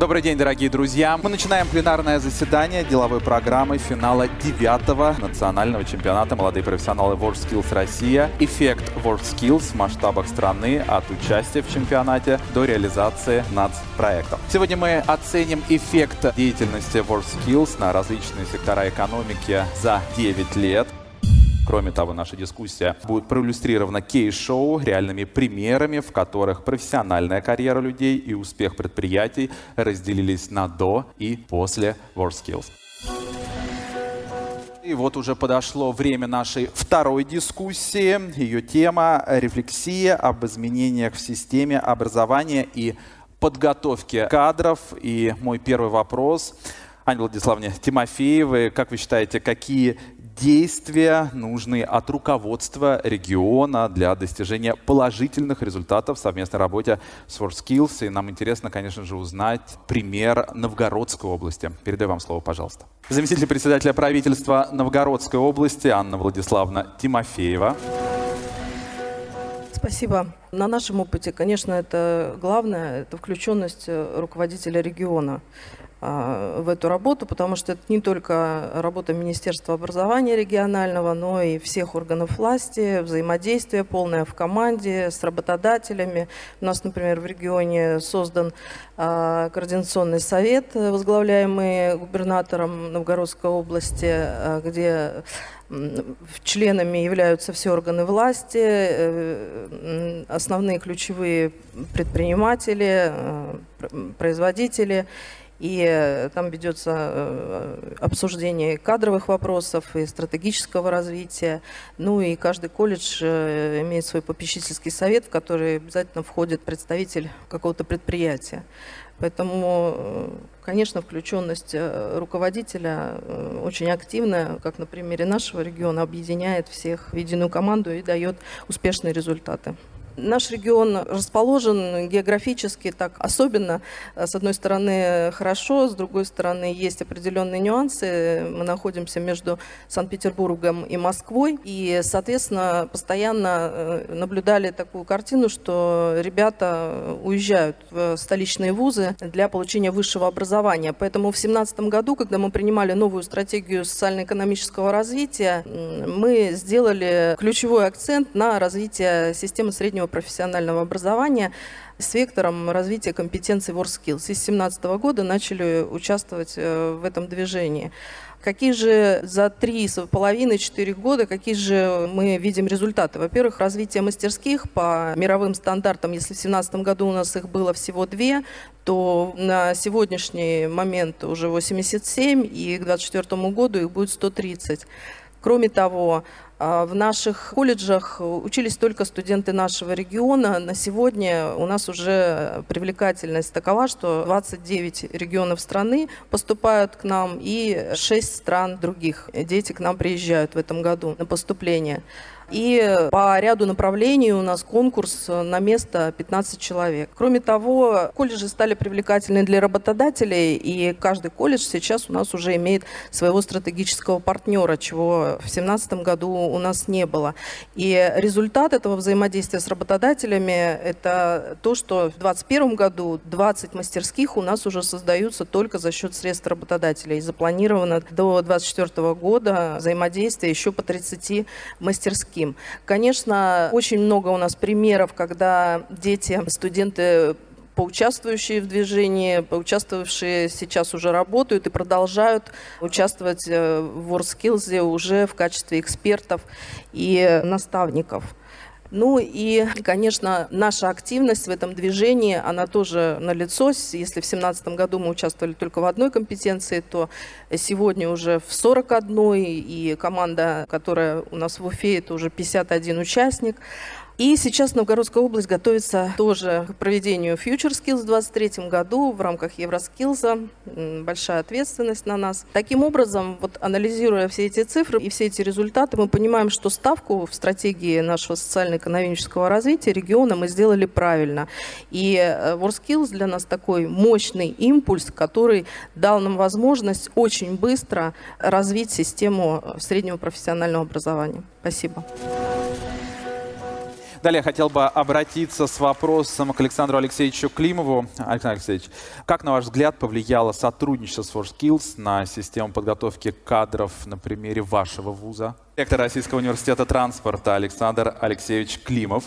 Добрый день, дорогие друзья. Мы начинаем пленарное заседание деловой программы финала девятого национального чемпионата «Молодые профессионалы WorldSkills Россия». Эффект WorldSkills в масштабах страны от участия в чемпионате до реализации нацпроектов. Сегодня мы оценим эффект деятельности WorldSkills на различные сектора экономики за 9 лет. Кроме того, наша дискуссия будет проиллюстрирована кейс-шоу реальными примерами, в которых профессиональная карьера людей и успех предприятий разделились на до и после WorldSkills. И вот уже подошло время нашей второй дискуссии. Ее тема – рефлексия об изменениях в системе образования и подготовки кадров. И мой первый вопрос – Анне Владиславовне Тимофеевой, как вы считаете, какие действия нужны от руководства региона для достижения положительных результатов в совместной работе с WorldSkills. И нам интересно, конечно же, узнать пример Новгородской области. Передаю вам слово, пожалуйста. Заместитель председателя правительства Новгородской области Анна Владиславовна Тимофеева. Спасибо. На нашем опыте, конечно, это главное, это включенность руководителя региона. А, в эту работу, потому что это не только работа Министерства образования регионального, но и всех органов власти, взаимодействие полное в команде с работодателями. У нас, например, в регионе создан а, координационный совет, возглавляемый губернатором Новгородской области, а, где членами являются все органы власти, э, основные ключевые предприниматели, производители и э, там ведется э, обсуждение кадровых вопросов и стратегического развития. Ну и каждый колледж э, имеет свой попечительский совет, в который обязательно входит представитель какого-то предприятия. Поэтому, конечно, включенность руководителя очень активная, как на примере нашего региона, объединяет всех в единую команду и дает успешные результаты. Наш регион расположен географически так особенно. С одной стороны хорошо, с другой стороны есть определенные нюансы. Мы находимся между Санкт-Петербургом и Москвой. И, соответственно, постоянно э, наблюдали такую картину, что ребята уезжают в столичные вузы для получения высшего образования. Поэтому в 2017 году, когда мы принимали новую стратегию социально-экономического развития, мы сделали ключевой акцент на развитие системы среднего профессионального образования с вектором развития компетенций WorkSkills. С 2017 года начали участвовать э, в этом движении. Какие же за три с половиной, четыре года, какие же мы видим результаты? Во-первых, развитие мастерских по мировым стандартам. Если в 2017 году у нас их было всего две, то на сегодняшний момент уже 87, и к 2024 году их будет 130. Кроме того, в наших колледжах учились только студенты нашего региона. На сегодня у нас уже привлекательность такова, что 29 регионов страны поступают к нам и 6 стран других. Дети к нам приезжают в этом году на поступление. И по ряду направлений у нас конкурс на место 15 человек. Кроме того, колледжи стали привлекательны для работодателей, и каждый колледж сейчас у нас уже имеет своего стратегического партнера, чего в 2017 году у нас не было. И результат этого взаимодействия с работодателями – это то, что в 2021 году 20 мастерских у нас уже создаются только за счет средств работодателей. И запланировано до 2024 года взаимодействие еще по 30 мастерских таким. Конечно, очень много у нас примеров, когда дети, студенты поучаствующие в движении, поучаствовавшие сейчас уже работают и продолжают участвовать э, в WorldSkills уже в качестве экспертов и наставников. Ну и, конечно, наша активность в этом движении, она тоже налицо. Если в 2017 году мы участвовали только в одной компетенции, то сегодня уже в 41, и команда, которая у нас в Уфе, это уже 51 участник. И сейчас Новгородская область готовится тоже к проведению Future Skills в 2023 году в рамках Евроскиллза. Большая ответственность на нас. Таким образом, вот анализируя все эти цифры и все эти результаты, мы понимаем, что ставку в стратегии нашего социально-экономического развития региона мы сделали правильно. И э, WorldSkills для нас такой мощный импульс, который дал нам возможность очень быстро развить систему среднего профессионального образования. Спасибо. Далее я хотел бы обратиться с вопросом к Александру Алексеевичу Климову. Александр Алексеевич, как, на ваш взгляд, повлияло сотрудничество с WorldSkills на систему подготовки кадров на примере вашего вуза? Ректор Российского университета транспорта Александр Алексеевич Климов.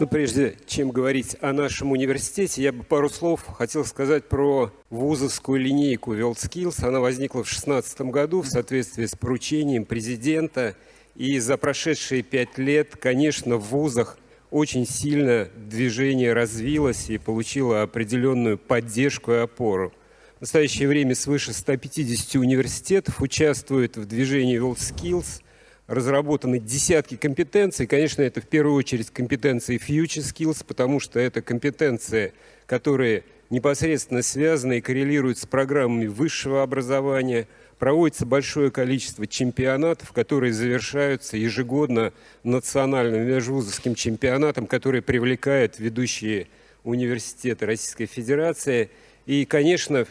Ну, прежде чем говорить о нашем университете, я бы пару слов хотел сказать про вузовскую линейку WorldSkills. Она возникла в 2016 году в соответствии с поручением президента – и за прошедшие пять лет, конечно, в вузах очень сильно движение развилось и получило определенную поддержку и опору. В настоящее время свыше 150 университетов участвуют в движении WorldSkills. Разработаны десятки компетенций. Конечно, это в первую очередь компетенции Future Skills, потому что это компетенции, которые непосредственно связаны и коррелируют с программами высшего образования – проводится большое количество чемпионатов, которые завершаются ежегодно национальным межвузовским чемпионатом, который привлекает ведущие университеты Российской Федерации. И, конечно,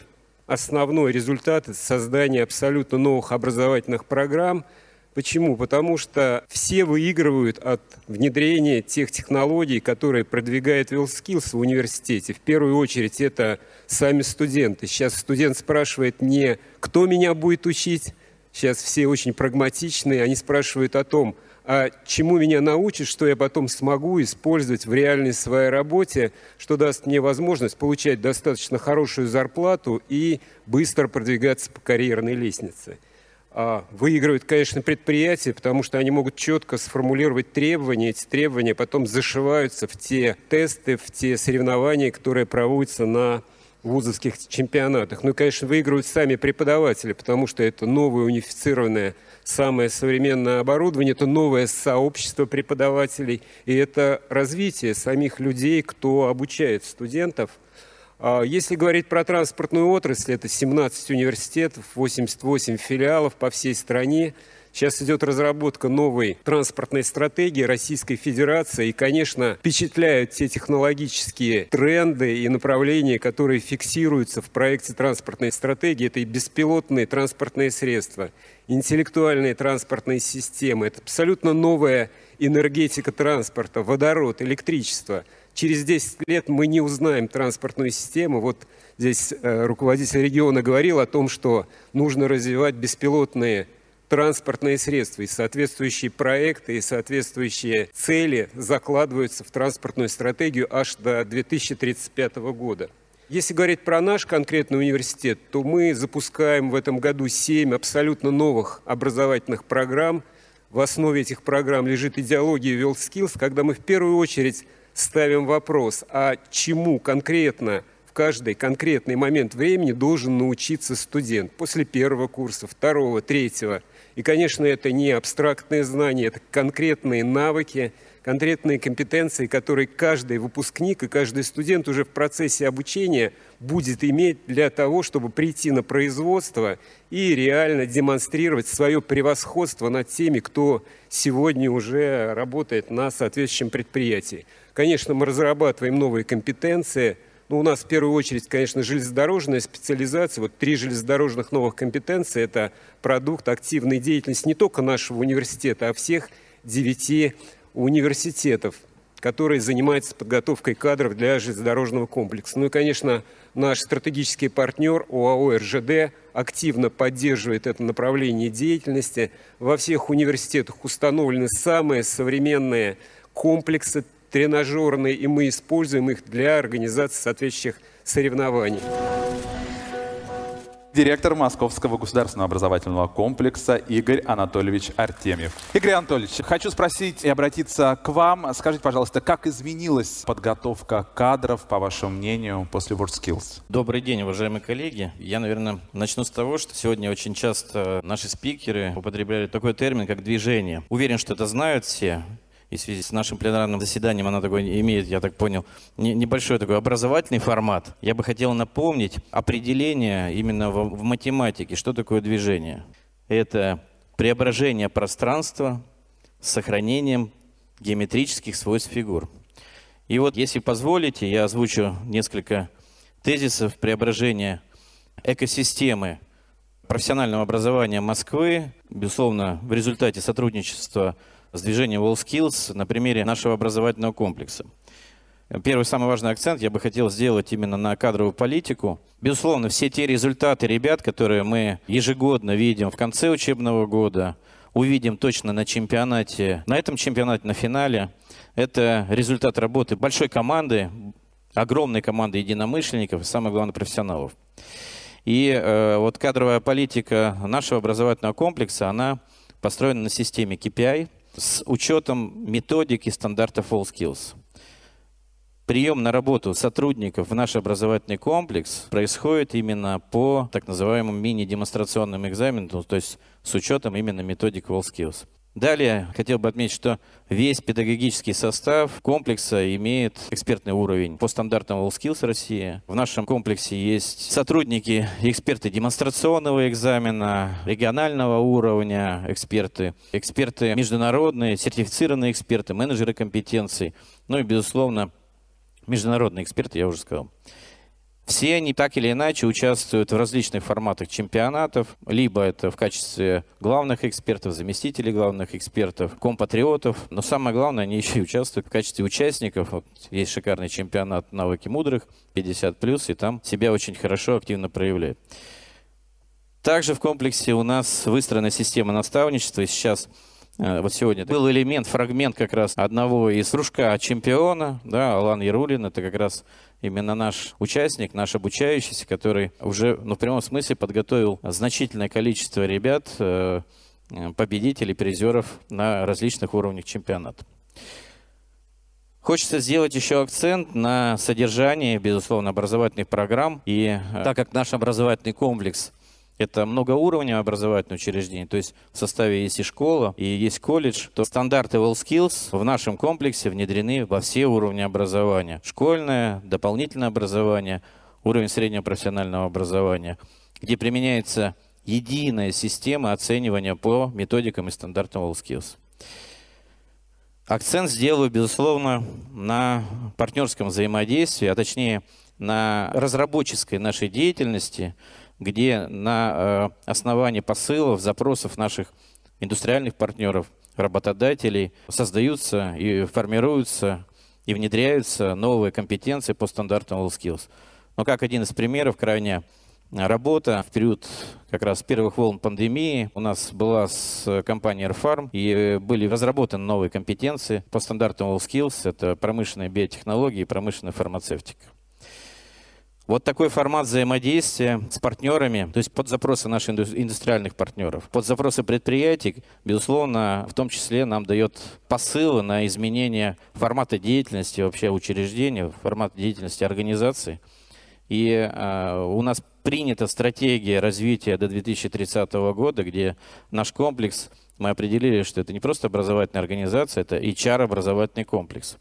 основной результат – это создание абсолютно новых образовательных программ – Почему? Потому что все выигрывают от внедрения тех технологий, которые продвигает WillSkills в университете. В первую очередь это сами студенты. Сейчас студент спрашивает не «кто меня будет учить?», сейчас все очень прагматичные, они спрашивают о том, а чему меня научат, что я потом смогу использовать в реальной своей работе, что даст мне возможность получать достаточно хорошую зарплату и быстро продвигаться по карьерной лестнице. А, выигрывают, конечно, предприятия, потому что они могут четко сформулировать требования. Эти требования потом зашиваются в те тесты, в те соревнования, которые проводятся на вузовских чемпионатах. Ну и, конечно, выигрывают сами преподаватели, потому что это новое унифицированное, самое современное оборудование, это новое сообщество преподавателей, и это развитие самих людей, кто обучает студентов – если говорить про транспортную отрасль, это 17 университетов, 88 филиалов по всей стране. Сейчас идет разработка новой транспортной стратегии Российской Федерации. И, конечно, впечатляют те технологические тренды и направления, которые фиксируются в проекте транспортной стратегии. Это и беспилотные транспортные средства, интеллектуальные транспортные системы. Это абсолютно новая энергетика транспорта, водород, электричество – через 10 лет мы не узнаем транспортную систему. Вот здесь э, руководитель региона говорил о том, что нужно развивать беспилотные транспортные средства, и соответствующие проекты, и соответствующие цели закладываются в транспортную стратегию аж до 2035 года. Если говорить про наш конкретный университет, то мы запускаем в этом году 7 абсолютно новых образовательных программ. В основе этих программ лежит идеология WorldSkills, когда мы в первую очередь ставим вопрос, а чему конкретно в каждый конкретный момент времени должен научиться студент после первого курса, второго, третьего. И, конечно, это не абстрактные знания, это конкретные навыки, конкретные компетенции, которые каждый выпускник и каждый студент уже в процессе обучения будет иметь для того, чтобы прийти на производство и реально демонстрировать свое превосходство над теми, кто сегодня уже работает на соответствующем предприятии. Конечно, мы разрабатываем новые компетенции. Ну, у нас в первую очередь, конечно, железнодорожная специализация. Вот три железнодорожных новых компетенции – это продукт активной деятельности не только нашего университета, а всех девяти университетов, которые занимаются подготовкой кадров для железнодорожного комплекса. Ну и, конечно, наш стратегический партнер ОАО «РЖД» активно поддерживает это направление деятельности. Во всех университетах установлены самые современные комплексы тренажерные, и мы используем их для организации соответствующих соревнований. Директор Московского государственного образовательного комплекса Игорь Анатольевич Артемьев. Игорь Анатольевич, хочу спросить и обратиться к вам. Скажите, пожалуйста, как изменилась подготовка кадров, по вашему мнению, после WorldSkills? Добрый день, уважаемые коллеги. Я, наверное, начну с того, что сегодня очень часто наши спикеры употребляли такой термин, как движение. Уверен, что это знают все и в связи с нашим пленарным заседанием она такой имеет, я так понял, не, небольшой такой образовательный формат. Я бы хотел напомнить определение именно в, в математике, что такое движение. Это преображение пространства с сохранением геометрических свойств фигур. И вот, если позволите, я озвучу несколько тезисов преображения экосистемы профессионального образования Москвы, безусловно, в результате сотрудничества с движением WallSkills на примере нашего образовательного комплекса. Первый самый важный акцент я бы хотел сделать именно на кадровую политику. Безусловно, все те результаты ребят, которые мы ежегодно видим в конце учебного года, увидим точно на чемпионате, на этом чемпионате, на финале, это результат работы большой команды, огромной команды единомышленников и, самое главное, профессионалов. И э, вот кадровая политика нашего образовательного комплекса, она построена на системе KPI с учетом методики стандартов WallSkills прием на работу сотрудников в наш образовательный комплекс происходит именно по так называемым мини-демонстрационным экзаменам, то есть с учетом именно методик WallSkills. Далее хотел бы отметить, что весь педагогический состав комплекса имеет экспертный уровень по стандартам WallSkills России. В нашем комплексе есть сотрудники эксперты демонстрационного экзамена, регионального уровня эксперты, эксперты международные, сертифицированные эксперты, менеджеры компетенций, ну и, безусловно, международные эксперты, я уже сказал. Все они так или иначе участвуют в различных форматах чемпионатов, либо это в качестве главных экспертов, заместителей главных экспертов, компатриотов, но самое главное, они еще и участвуют в качестве участников. Вот есть шикарный чемпионат «Навыки мудрых» 50+, и там себя очень хорошо, активно проявляют. Также в комплексе у нас выстроена система наставничества, сейчас вот сегодня был элемент, фрагмент как раз одного из кружка чемпиона, да, Алан Ярулин, это как раз именно наш участник, наш обучающийся, который уже, ну, в прямом смысле подготовил значительное количество ребят, э, победителей, призеров на различных уровнях чемпионата. Хочется сделать еще акцент на содержании, безусловно, образовательных программ. И э, так как наш образовательный комплекс это многоуровневое образовательное учреждение, то есть в составе есть и школа, и есть колледж, то стандарты WellSkills в нашем комплексе внедрены во все уровни образования. Школьное, дополнительное образование, уровень среднего профессионального образования, где применяется единая система оценивания по методикам и стандартам WellSkills. Акцент сделаю, безусловно, на партнерском взаимодействии, а точнее на разработческой нашей деятельности – где на э, основании посылов, запросов наших индустриальных партнеров, работодателей создаются и формируются и внедряются новые компетенции по стандартам WorldSkills. Но как один из примеров, крайне работа в период как раз первых волн пандемии у нас была с компанией Airfarm, и были разработаны новые компетенции по стандартам WorldSkills. Это промышленные биотехнологии и промышленная фармацевтика. Вот такой формат взаимодействия с партнерами, то есть под запросы наших индустриальных партнеров, под запросы предприятий, безусловно, в том числе нам дает посылы на изменение формата деятельности вообще учреждения, формата деятельности организации. И э, у нас принята стратегия развития до 2030 года, где наш комплекс, мы определили, что это не просто образовательная организация, это HR-образовательный комплекс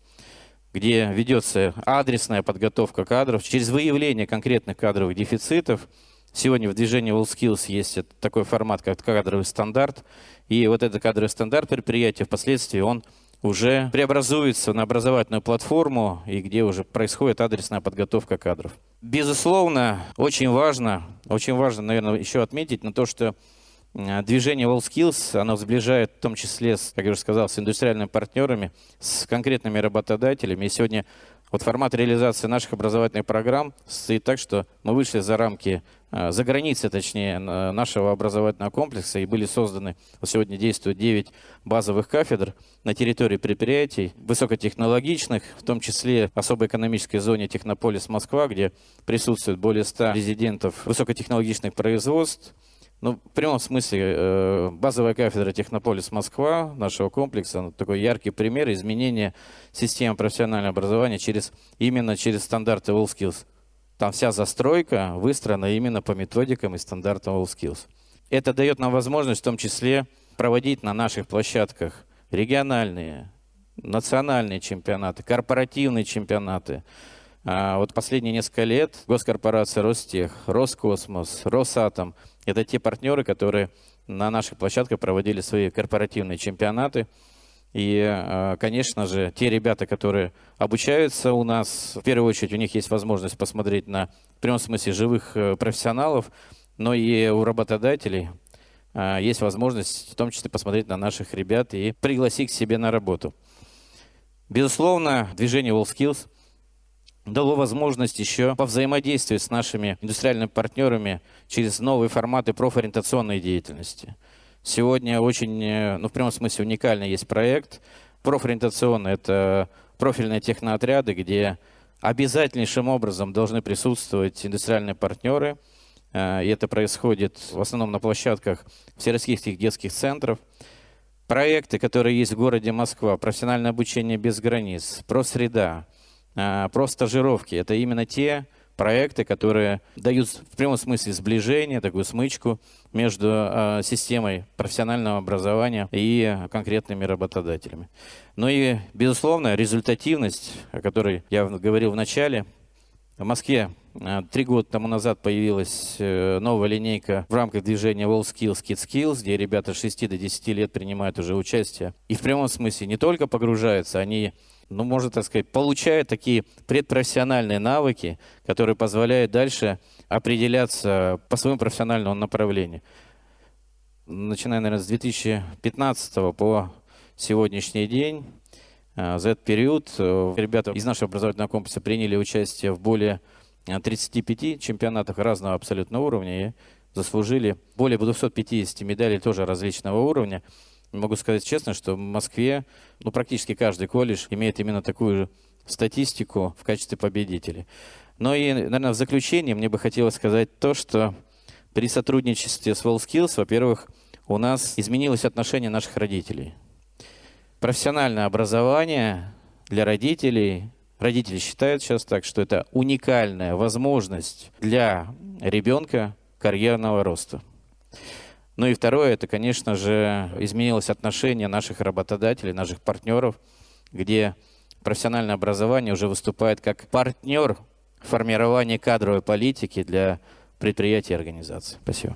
где ведется адресная подготовка кадров через выявление конкретных кадровых дефицитов. Сегодня в движении WorldSkills есть такой формат, как кадровый стандарт. И вот этот кадровый стандарт предприятия впоследствии он уже преобразуется на образовательную платформу, и где уже происходит адресная подготовка кадров. Безусловно, очень важно, очень важно, наверное, еще отметить на то, что движение WorldSkills, оно сближает в том числе, как я уже сказал, с индустриальными партнерами, с конкретными работодателями. И сегодня вот формат реализации наших образовательных программ стоит так, что мы вышли за рамки, э, за границы, точнее, нашего образовательного комплекса и были созданы, вот сегодня действуют 9 базовых кафедр на территории предприятий, высокотехнологичных, в том числе в особой экономической зоне Технополис Москва, где присутствует более 100 резидентов высокотехнологичных производств, ну, в прямом смысле, э, базовая кафедра Технополис Москва нашего комплекса, ну, такой яркий пример изменения системы профессионального образования через, именно через стандарты WorldSkills. Там вся застройка выстроена именно по методикам и стандартам WorldSkills. Это дает нам возможность в том числе проводить на наших площадках региональные, национальные чемпионаты, корпоративные чемпионаты. А вот последние несколько лет госкорпорация Ростех, Роскосмос, Росатом – это те партнеры, которые на наших площадках проводили свои корпоративные чемпионаты. И, э, конечно же, те ребята, которые обучаются у нас, в первую очередь у них есть возможность посмотреть на, в прямом смысле, живых э, профессионалов, но и у работодателей а, есть возможность в том числе посмотреть на наших ребят и пригласить к себе на работу. Безусловно, движение WorldSkills дало возможность еще повзаимодействовать с нашими индустриальными партнерами через новые форматы профориентационной деятельности. Сегодня очень, э, ну в прямом смысле уникальный есть проект. Профориентационный – это профильные техноотряды, где обязательнейшим образом должны присутствовать индустриальные партнеры. Э, и это происходит в основном на площадках всероссийских детских центров. Проекты, которые есть в городе Москва, профессиональное обучение без границ, профсреда, про стажировки. Это именно те проекты, которые дают в прямом смысле сближение, такую смычку между э, системой профессионального образования и конкретными работодателями. Ну и, безусловно, результативность, о которой я говорил в начале. В Москве э, три года тому назад появилась э, новая линейка в рамках движения WorldSkills Kids Skills, где ребята с 6 до 10 лет принимают уже участие. И в прямом смысле не только погружаются, они ну, можно так сказать, получают такие предпрофессиональные навыки, которые позволяют дальше определяться по своему профессиональному направлению. Начиная, наверное, с 2015 по сегодняшний день, за этот период э, ребята из нашего образовательного комплекса приняли участие в более 35 э, чемпионатах разного абсолютно уровня и заслужили более 250 медалей тоже различного уровня. Могу сказать честно, что в Москве ну, практически каждый колледж имеет именно такую же статистику в качестве победителей. Но и, наверное, в заключение мне бы хотелось сказать то, что при сотрудничестве с WorldSkills, во-первых, у нас изменилось отношение наших родителей. Профессиональное образование для родителей, родители считают сейчас так, что это уникальная возможность для ребенка карьерного роста. Ну и второе, это, конечно же, изменилось отношение наших работодателей, наших партнеров, где профессиональное образование уже выступает как партнер формирования кадровой политики для предприятий и организаций. Спасибо.